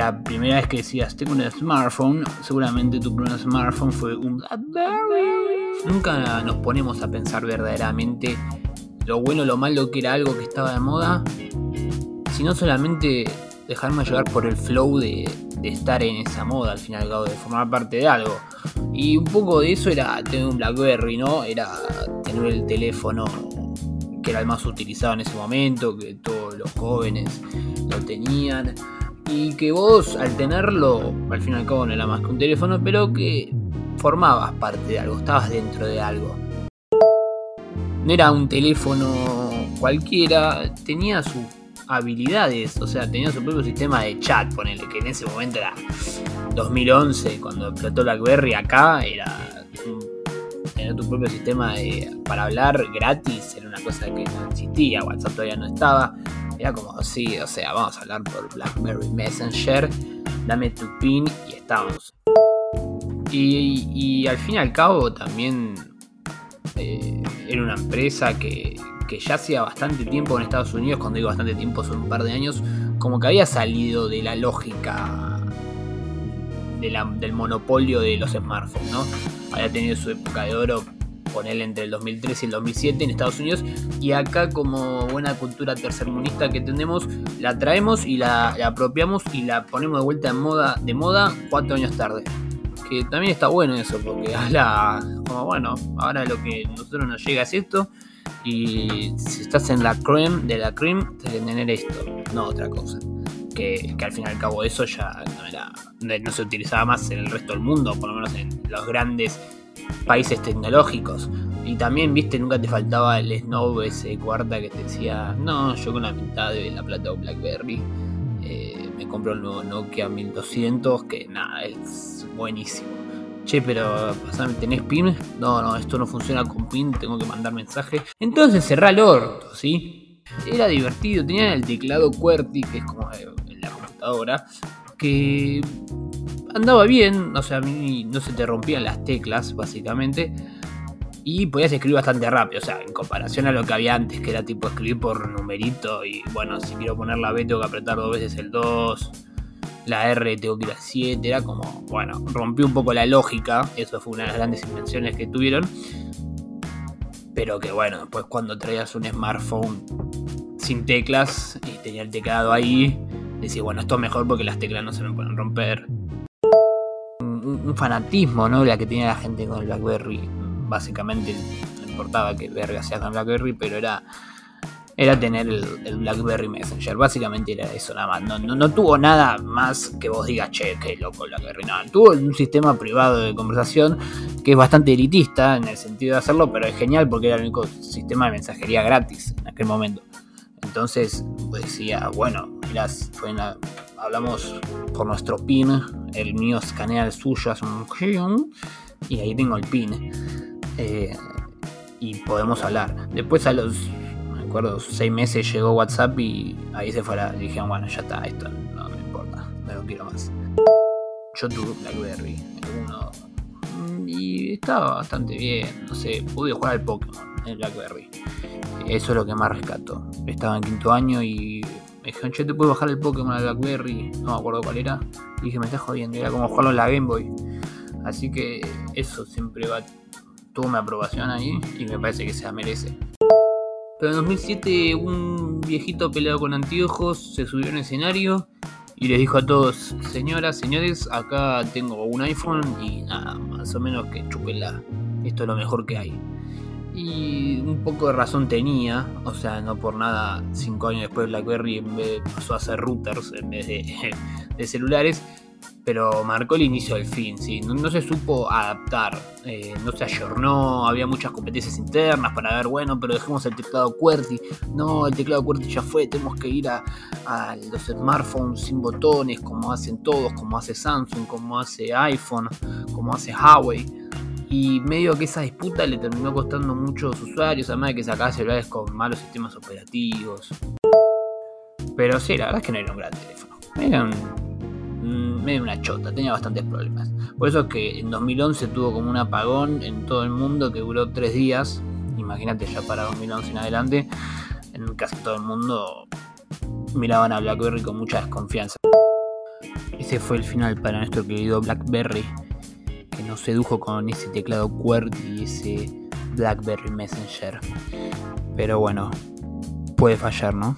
la primera vez que decías tengo un smartphone, seguramente tu primer smartphone fue un BlackBerry. Nunca nos ponemos a pensar verdaderamente lo bueno o lo malo que era algo que estaba de moda, sino solamente dejarme llevar por el flow de, estar en esa moda al final de formar parte de algo. Y un poco de eso era tener un Blackberry, ¿no? Era tener el teléfono que era el más utilizado en ese momento, que todos los jóvenes lo tenían. Y que vos al tenerlo, al fin y al cabo no era más que un teléfono, pero que formabas parte de algo, estabas dentro de algo. No era un teléfono cualquiera, tenía sus habilidades, o sea, tenía su propio sistema de chat, ponele, que en ese momento era 2011, cuando explotó BlackBerry acá, era tener tu propio sistema para hablar gratis, era una cosa que no existía, WhatsApp todavía no estaba, era como, sí, o sea, vamos a hablar por BlackBerry Messenger, dame tu pin y estamos. Y, al fin y al cabo también eh, era una empresa que, que ya hacía bastante tiempo en Estados Unidos, cuando digo bastante tiempo son un par de años, como que había salido de la lógica del monopolio de los smartphones, ¿no? Había tenido su época de oro, él entre el 2003 y el 2007 en Estados Unidos, y acá como buena cultura tercermundista que tenemos, la traemos y la, apropiamos y la ponemos de vuelta en moda, de moda cuatro años tarde. Que también está bueno eso, porque habla como bueno, ahora lo que a nosotros nos llega es esto, y si estás en la creme de la creme, tienes que tener esto, no otra cosa. Que, al fin y al cabo eso ya no, se utilizaba más en el resto del mundo, por lo menos en los grandes países tecnológicos. Y también, viste, nunca te faltaba el Snow ese cuarta que te decía, no, yo con la mitad de la plata o Blackberry eh, me compro el nuevo Nokia 1200, que nada, es buenísimo. Che, pero ¿tenés PIN? No, no, esto no funciona con PIN, tengo que mandar mensaje. Entonces cerrá el orto, ¿sí? Era divertido, tenía el teclado QWERTY, que es como en la computadora, que andaba bien, o sea, a mí no se te rompían las teclas, básicamente. Y podías escribir bastante rápido, o sea, en comparación a lo que había antes, que era tipo escribir por numerito. Y bueno, si quiero poner la B, tengo que apretar dos veces el 2 la R tengo que ir a 7, era como, bueno, rompió un poco la lógica, eso fue una de las grandes invenciones que tuvieron, pero que bueno, después cuando traías un smartphone sin teclas y tenía el teclado ahí, decía, bueno, esto es mejor porque las teclas no se me pueden romper. Un, fanatismo, ¿no? La que tenía la gente con el BlackBerry, básicamente no importaba que verga sea con BlackBerry, pero era era tener el, BlackBerry Messenger. Básicamente era eso nada más. No, no, tuvo nada más que vos digas, che, qué loco BlackBerry. No, tuvo un sistema privado de conversación que es bastante elitista en el sentido de hacerlo, pero es genial porque era el único sistema de mensajería gratis en aquel momento. Entonces decía, bueno, mirá, hablamos por nuestro PIN, el mío escanea el suyo, hace un y ahí tengo el PIN. Eh, y podemos hablar. Después a los acuerdo, seis meses llegó WhatsApp y ahí se fue la. Dijeron, bueno, ya está, esto no me importa, no lo quiero más. Yo tuve Blackberry, y estaba bastante bien, no sé, pude jugar al Pokémon en Blackberry. Eso es lo que más rescato. Estaba en quinto año y me dijeron, te puedes bajar el Pokémon al Blackberry, no me acuerdo cuál era. Dije, me estás jodiendo, era como jugarlo en la Game Boy. Así que eso siempre va, tuvo mi aprobación ahí y me parece que se merece. Pero en 2007 un viejito peleado con anteojos se subió en escenario y les dijo a todos, señoras, señores, acá tengo un iPhone y nada, más o menos que chupela. Esto es lo mejor que hay. Y un poco de razón tenía, o sea, no por nada, cinco años después BlackBerry pasó a hacer routers en vez de celulares pero marcó el inicio del fin, ¿sí? no, se supo adaptar, eh, no se ayornó, había muchas competencias internas para ver, bueno, pero dejemos el teclado QWERTY, no, el teclado QWERTY ya fue, tenemos que ir a, los smartphones sin botones, como hacen todos, como hace Samsung, como hace iPhone, como hace Huawei. Y medio que esa disputa le terminó costando muchos usuarios, además de que sacaba celulares con malos sistemas operativos. Pero sí, la verdad es que no era un gran teléfono. Era un medio una chota, tenía bastantes problemas. Por eso es que en 2011 tuvo como un apagón en todo el mundo que duró tres días. Imagínate ya para 2011 en adelante, en casi todo el mundo miraban a BlackBerry con mucha desconfianza. ese fue el final para nuestro querido BlackBerry, que nos sedujo con ese teclado QWERTY y ese BlackBerry Messenger. Pero bueno, puede fallar, ¿no?